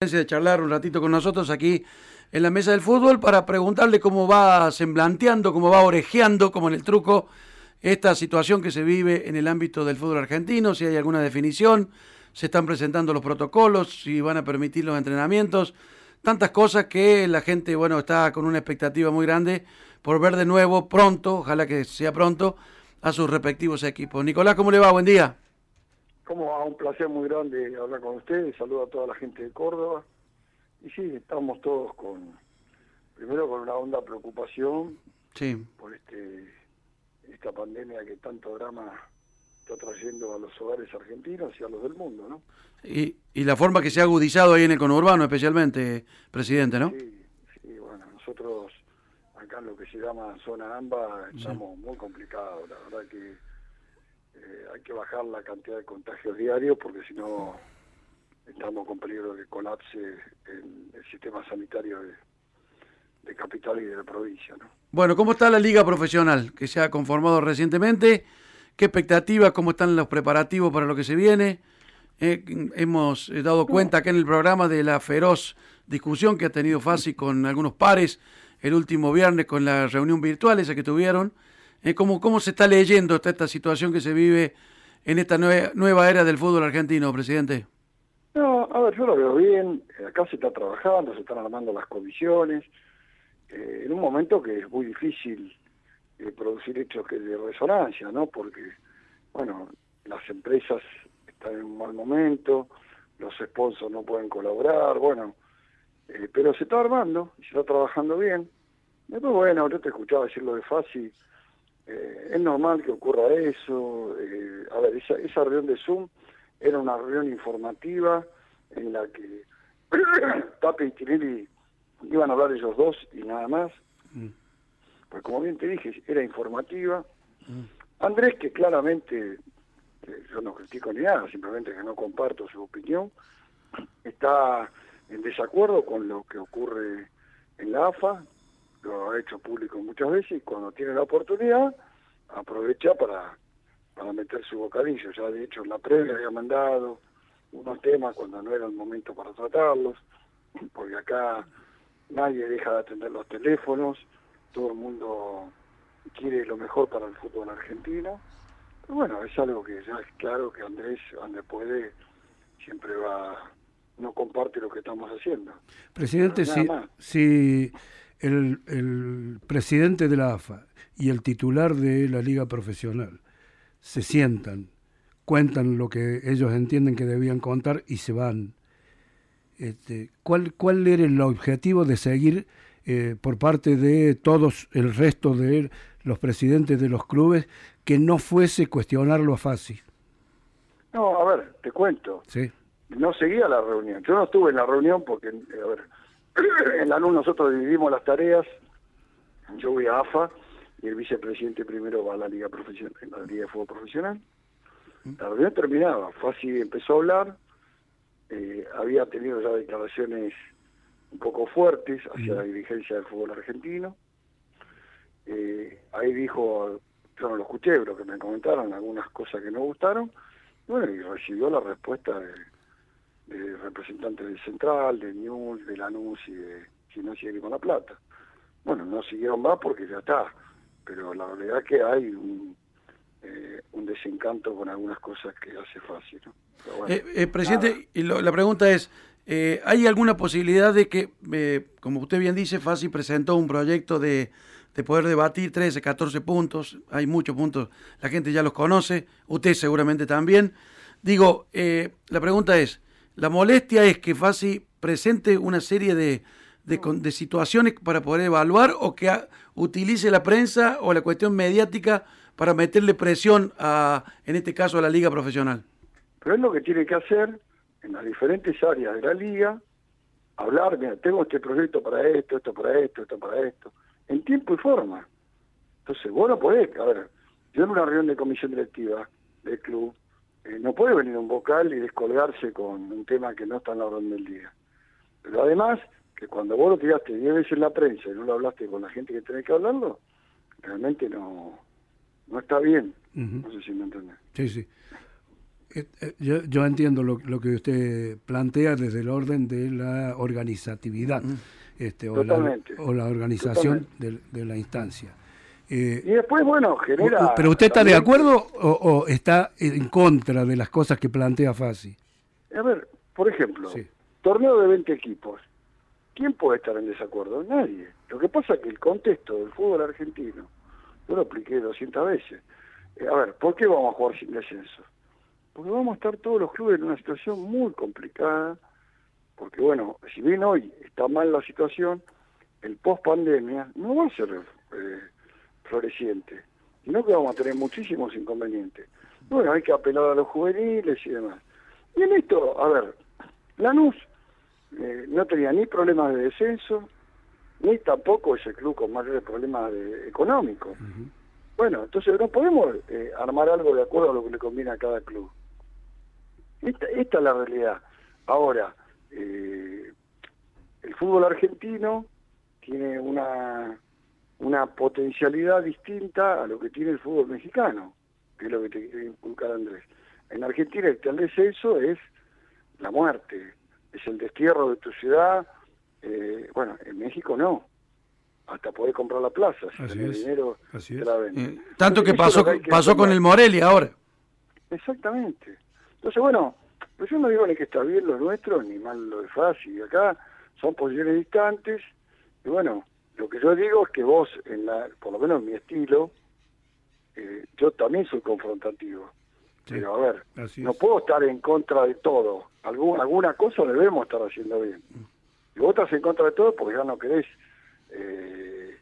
de charlar un ratito con nosotros aquí en la mesa del fútbol para preguntarle cómo va semblanteando, cómo va orejeando, como en el truco, esta situación que se vive en el ámbito del fútbol argentino, si hay alguna definición, se están presentando los protocolos, si van a permitir los entrenamientos, tantas cosas que la gente, bueno, está con una expectativa muy grande por ver de nuevo pronto, ojalá que sea pronto, a sus respectivos equipos. Nicolás, ¿cómo le va? Buen día. Como va? Un placer muy grande hablar con ustedes. Saludo a toda la gente de Córdoba. Y sí, estamos todos con, primero con una honda preocupación sí. por este esta pandemia que tanto drama está trayendo a los hogares argentinos y a los del mundo, ¿no? Y, y la forma que se ha agudizado ahí en el conurbano especialmente, presidente, ¿no? Sí, sí, bueno, nosotros acá en lo que se llama zona AMBA estamos muy complicados, la verdad que eh, hay que bajar la cantidad de contagios diarios porque si no estamos con peligro de que colapse el, el sistema sanitario de, de, capital y de la provincia. ¿no? Bueno, ¿cómo está la liga profesional que se ha conformado recientemente? ¿Qué expectativas? ¿Cómo están los preparativos para lo que se viene? Eh, hemos dado cuenta acá en el programa de la feroz discusión que ha tenido Fasi con algunos pares el último viernes con la reunión virtual esa que tuvieron. Eh, ¿cómo, ¿Cómo se está leyendo esta, esta situación que se vive en esta nueva, nueva era del fútbol argentino, presidente? No, a ver, yo lo veo bien. Acá se está trabajando, se están armando las comisiones. Eh, en un momento que es muy difícil eh, producir hechos que de resonancia, ¿no? Porque, bueno, las empresas están en un mal momento, los sponsors no pueden colaborar, bueno, eh, pero se está armando se está trabajando bien. Después, bueno, yo te escuchaba decir lo de Fasi, eh, es normal que ocurra eso. Eh, a ver, esa, esa reunión de Zoom era una reunión informativa en la que Tape y Tinelli iban a hablar ellos dos y nada más. Mm. Pues como bien te dije, era informativa. Mm. Andrés, que claramente, eh, yo no critico ni nada, simplemente que no comparto su opinión, está en desacuerdo con lo que ocurre en la AFA, lo ha hecho público muchas veces y cuando tiene la oportunidad aprovecha para, para meter su bocadillo. Ya de hecho en la previa había mandado unos temas cuando no era el momento para tratarlos, porque acá nadie deja de atender los teléfonos, todo el mundo quiere lo mejor para el fútbol argentino. Pero bueno, es algo que ya es claro que Andrés, donde puede, siempre va, no comparte lo que estamos haciendo. Presidente, si, si el, el presidente de la AFA y el titular de la liga profesional se sientan, cuentan lo que ellos entienden que debían contar y se van. Este, ¿cuál, ¿Cuál era el objetivo de seguir eh, por parte de todos el resto de los presidentes de los clubes que no fuese cuestionarlo a Fasi? No, a ver, te cuento. Sí. No seguía la reunión. Yo no estuve en la reunión porque, a ver, en la NU nosotros dividimos las tareas. Yo voy a AFA y el vicepresidente primero va a la Liga Profesional, la Liga de Fútbol Profesional. La reunión terminaba, fue así, empezó a hablar, eh, había tenido ya declaraciones un poco fuertes hacia la dirigencia del fútbol argentino. Eh, ahí dijo, yo no lo escuché, pero que me comentaron algunas cosas que no gustaron. Bueno, y recibió la respuesta de, de representantes del Central, de News, de Lanús y de Gimnasia con La Plata. Bueno, no siguieron más porque ya está, pero la realidad es que hay un, eh, un desencanto con algunas cosas que hace fácil. ¿no? Bueno, eh, eh, presidente, y lo, la pregunta es, ¿hay alguna posibilidad de que, como usted bien dice, Fasi presentó un proyecto de, de poder debatir 13, 14 puntos, hay muchos puntos, la gente ya los conoce, usted seguramente también. Digo, eh, la pregunta es, la molestia es que Fasi presente una serie de, de, de situaciones para poder evaluar o que a, utilice la prensa o la cuestión mediática para meterle presión a, en este caso, a la liga profesional. Pero es lo que tiene que hacer en las diferentes áreas de la liga, hablar, mira, tengo este proyecto para esto, esto para esto, esto para esto, en tiempo y forma. Entonces, vos no podés, a ver, yo en una reunión de comisión directiva del club, eh, no puede venir un vocal y descolgarse con un tema que no está en la orden del día. Pero además, que cuando vos lo tiraste 10 veces en la prensa y no lo hablaste con la gente que tenés que hablarlo, realmente no, no está bien. Uh -huh. No sé si me entendés. Sí, sí. Eh, eh, yo, entiendo lo, que usted plantea desde el orden de la organizatividad este, o, la, o, la, organización de, la instancia. Eh, y después, bueno, genera... ¿Pero usted está de acuerdo o, está en contra de las cosas que plantea Fasi? A ver, por ejemplo, torneo de 20 equipos. ¿Quién puede estar en desacuerdo? Nadie. Lo que pasa es que el contexto del fútbol argentino, yo lo expliqué 200 veces. a ver, ¿por qué vamos a jugar sin descenso? porque vamos a estar todos los clubes en una situación muy complicada, porque bueno, si bien hoy está mal la situación, el post pandemia no va a ser eh, floreciente, sino que vamos a tener muchísimos inconvenientes. Bueno, hay que apelar a los juveniles y demás. Y en esto, a ver, Lanús eh, no tenía ni problemas de descenso, ni tampoco ese club con mayores problemas económicos. Bueno, entonces no podemos eh, armar algo de acuerdo a lo que le conviene a cada club. Esta, esta es la realidad. Ahora, eh, el fútbol argentino tiene una, una potencialidad distinta a lo que tiene el fútbol mexicano, que es lo que te quiere inculcar Andrés. En Argentina el tal descenso es la muerte, es el destierro de tu ciudad. Eh, bueno, en México no. Hasta poder comprar la plaza, si tenés dinero, te la eh, tanto que pasó, pasó con el Morelia ahora. Exactamente. Entonces, bueno, pues yo no digo ni que está bien lo nuestro, ni mal lo de fácil. Acá son posiciones distantes. Y bueno, lo que yo digo es que vos, en la, por lo menos en mi estilo, eh, yo también soy confrontativo. Pero a ver, no puedo estar en contra de todo. Algún, alguna cosa debemos estar haciendo bien. Y vos estás en contra de todo porque ya no querés eh,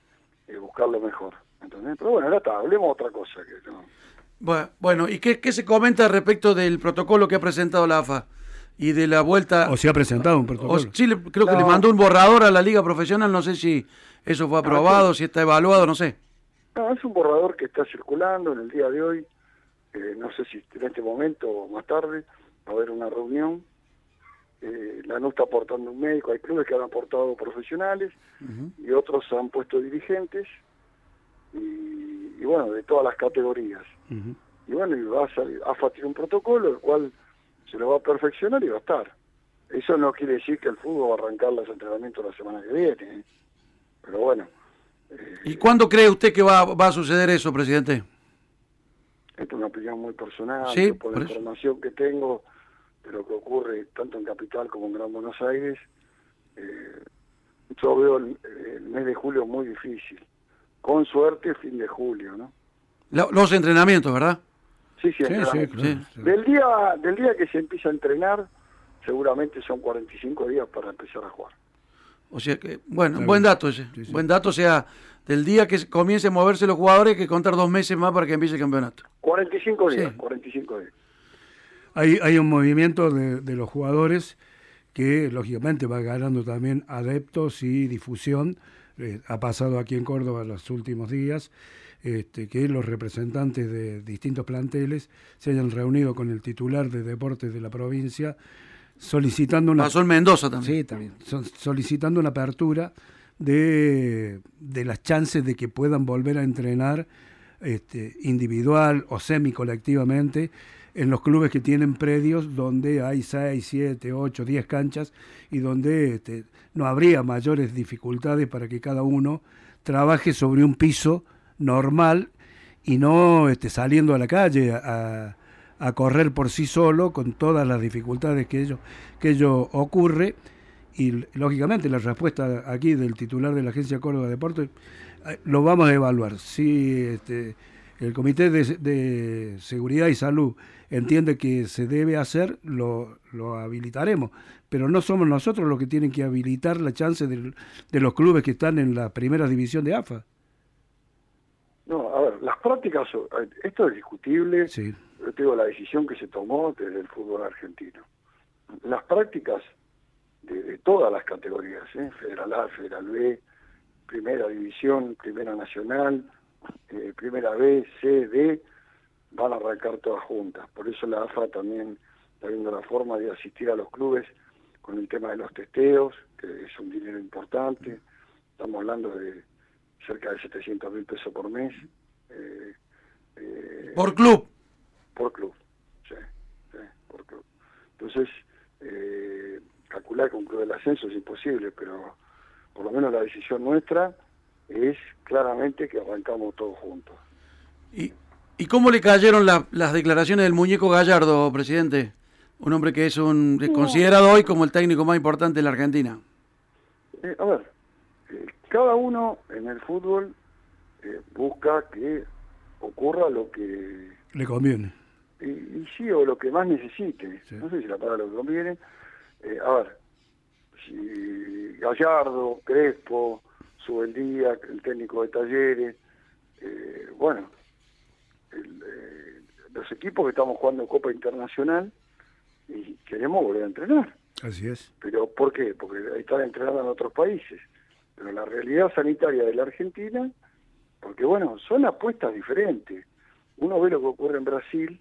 eh buscar lo mejor. ¿entendés? Pero bueno, ahora está, hablemos otra cosa. que no. Bueno, ¿y qué, se comenta respecto del protocolo que ha presentado la AFA? Y de la vuelta... ¿O si ha presentado un protocolo? sí, creo que le mandó un borrador a la Liga Profesional, no sé si eso fue aprobado, si está evaluado, no sé. No, es un borrador que está circulando en el día de hoy, eh, no sé si en este momento o más tarde va a haber una reunión. Eh, la no está aportando un médico, hay clubes que han aportado profesionales y otros han puesto dirigentes y bueno, de todas las categorías. Y bueno, y va a salir, AFA tiene un protocolo, el cual se lo va a perfeccionar y va a estar. Eso no quiere decir que el fútbol va a arrancar los entrenamientos la semana que viene. ¿eh? Pero bueno. ¿Y cuándo cree usted que va, va a suceder eso, presidente? Esta es una opinión muy personal, ¿Sí? por la información que tengo de lo que ocurre tanto en Capital como en Gran Buenos Aires. Eh, yo veo el, mes de julio muy difícil. Con suerte, fin de julio, ¿no? Los entrenamientos, ¿verdad? Sí, sí, Del, día, del día que se empieza a entrenar, seguramente son 45 días para empezar a jugar. O sea que, bueno, buen dato ese. Buen dato, o sea, del día que comience a moverse los jugadores, hay que contar dos meses más para que empiece el campeonato. 45 días, 45 días. Hay, hay un movimiento de, de los jugadores que, lógicamente, va ganando también adeptos y difusión. Eh, ha pasado aquí en Córdoba los últimos días este, que los representantes de distintos planteles se hayan reunido con el titular de deportes de la provincia solicitando una... Pasó en Mendoza también. Sí, también. solicitando una apertura de, las chances de que puedan volver a entrenar este, individual o semi-colectivamente en los clubes que tienen predios donde hay 6, 7, 8, 10 canchas y donde este, no habría mayores dificultades para que cada uno trabaje sobre un piso normal y no este, saliendo a la calle a, a, correr por sí solo con todas las dificultades que ello, que ello ocurre. Y lógicamente la respuesta aquí del titular de la Agencia Córdoba de Deportes eh, lo vamos a evaluar. Si este, el Comité de, Seguridad y Salud entiende que se debe hacer, lo, lo, habilitaremos. Pero no somos nosotros los que tienen que habilitar la chance de, de los clubes que están en la primera división de AFA. Las prácticas, esto es discutible, sí. yo digo la decisión que se tomó desde el fútbol argentino. Las prácticas de, todas las categorías, ¿eh? Federal A, Federal B, Primera División, Primera Nacional, eh, Primera B, C, D, van a arrancar todas juntas. Por eso la AFA también está viendo la forma de asistir a los clubes con el tema de los testeos, que es un dinero importante. Estamos hablando de cerca de 700 mil pesos por mes. Eh, eh, ¿Por club? Por club, sí, Porque, entonces, eh, calcular con un club del ascenso es imposible, pero por lo menos la decisión nuestra es claramente que arrancamos todos juntos. ¿Y, y cómo le cayeron las declaraciones del muñeco Gallardo, presidente? Un hombre que es un considerado hoy como el técnico más importante de la Argentina. Eh, a ver, eh, cada uno en el fútbol eh, busca que ocurra lo que le conviene. Y, sí, o lo que más necesite. No sé si la palabra lo que conviene. a ver, si Gallardo, Crespo, Subeldía, el técnico de talleres, bueno, los equipos que estamos jugando Copa Internacional y queremos volver a entrenar. Así es. ¿Pero por qué? Porque están entrenando en otros países. Pero la realidad sanitaria de la Argentina, porque bueno, son apuestas diferentes. Uno ve lo que ocurre en Brasil,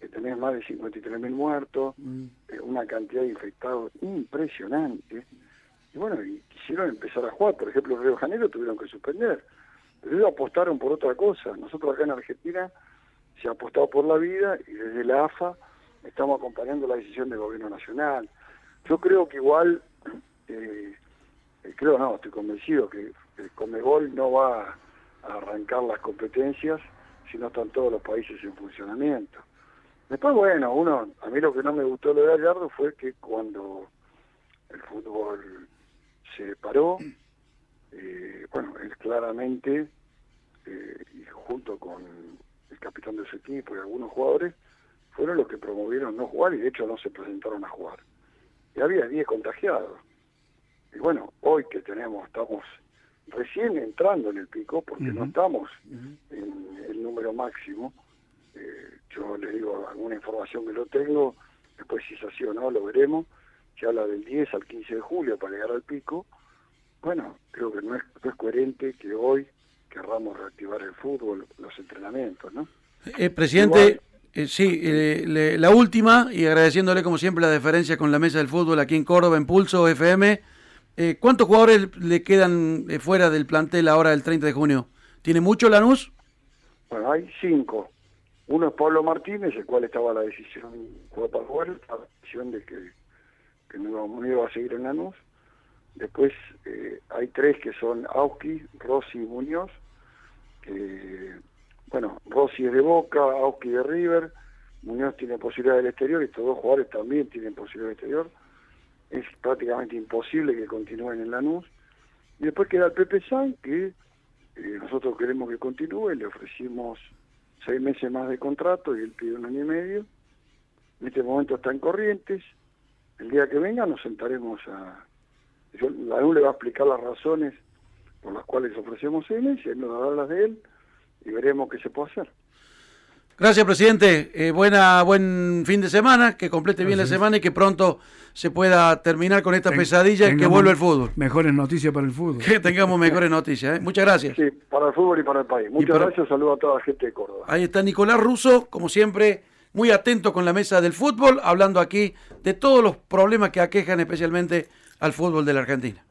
que tenés más de 53 mil muertos, mm. eh, una cantidad de infectados impresionante. Y bueno, y quisieron empezar a jugar. Por ejemplo, en Río de Janeiro tuvieron que suspender. Pero ellos apostaron por otra cosa. Nosotros acá en Argentina se ha apostado por la vida y desde la AFA estamos acompañando la decisión del gobierno nacional. Yo creo que igual, eh, eh, creo no, estoy convencido que el Comebol no va a arrancar las competencias si no están todos los países en funcionamiento. Después, bueno, uno, a mí lo que no me gustó lo de Gallardo fue que cuando el fútbol se paró, eh, bueno, él claramente, y junto con el capitán de su equipo y algunos jugadores, fueron los que promovieron no jugar y de hecho no se presentaron a jugar. Y había 10 contagiados. Y bueno, hoy que tenemos, estamos recién entrando en el pico, porque no estamos en el número máximo. Eh, yo les digo alguna información que lo tengo, después si es así o no, lo veremos. Se habla del 10 al 15 de julio para llegar al pico. Bueno, creo que no es, no es coherente que hoy querramos reactivar el fútbol, los entrenamientos, ¿no? Eh, presidente, eh, sí, eh, la última, y agradeciéndole como siempre la deferencia con la mesa del fútbol aquí en Córdoba, en Pulso FM. Eh, ¿Cuántos jugadores le quedan fuera del plantel ahora del 30 de junio? ¿Tiene mucho Lanús? Bueno, hay cinco. Uno es Pablo Martínez, el cual estaba la decisión, jugar, la decisión de que, que no, iba a seguir en Lanús. Después hay tres que son Auski, Rossi y Muñoz, que bueno, Rossi es de Boca, Auski de River, Muñoz tiene posibilidad del exterior, estos dos jugadores también tienen posibilidad del exterior. Es prácticamente imposible que continúen en Lanús. Y después queda el Pepe San, que eh, nosotros queremos que continúe, le ofrecimos seis meses más de contrato y él pide un año y medio. En este momento está en Corrientes. El día que venga nos sentaremos a... Yo, Lanús le va a explicar las razones por las cuales ofrecemos seis meses, él nos dará las de él y veremos qué se puede hacer. Gracias, presidente. Eh, buena, buen fin de semana, que complete bien la semana y que pronto se pueda terminar con esta pesadilla y que vuelva el fútbol. Mejores noticias para el fútbol. Que tengamos mejores noticias. ¿eh? Muchas gracias. Sí, para el fútbol y para el país. Muchas gracias, saludo a toda la gente de Córdoba. Ahí está Nicolás Russo, como siempre, muy atento con la mesa del fútbol, hablando aquí de todos los problemas que aquejan especialmente al fútbol de la Argentina.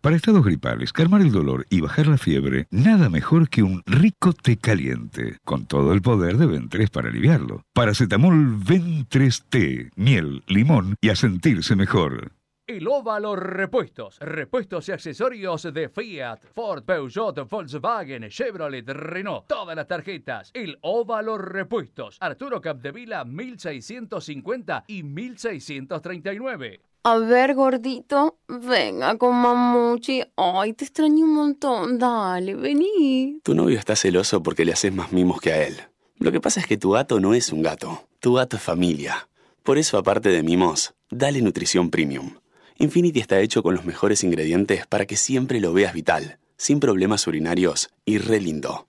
Para estados gripales, calmar el dolor y bajar la fiebre, nada mejor que un rico té caliente, con todo el poder de Ventres para aliviarlo. Paracetamol Ventres T, miel, limón y a sentirse mejor. El Óvalo Repuestos. Repuestos y accesorios de Fiat, Ford, Peugeot, Volkswagen, Chevrolet, Renault. Todas las tarjetas. El Óvalo Repuestos. Arturo Capdevila 1650 y 1639. A ver, gordito, venga con mamuchi. Ay, te extraño un montón. Dale, vení. Tu novio está celoso porque le haces más mimos que a él. Lo que pasa es que tu gato no es un gato. Tu gato es familia. Por eso, aparte de mimos, dale nutrición premium. Infinity está hecho con los mejores ingredientes para que siempre lo veas vital, sin problemas urinarios y re lindo.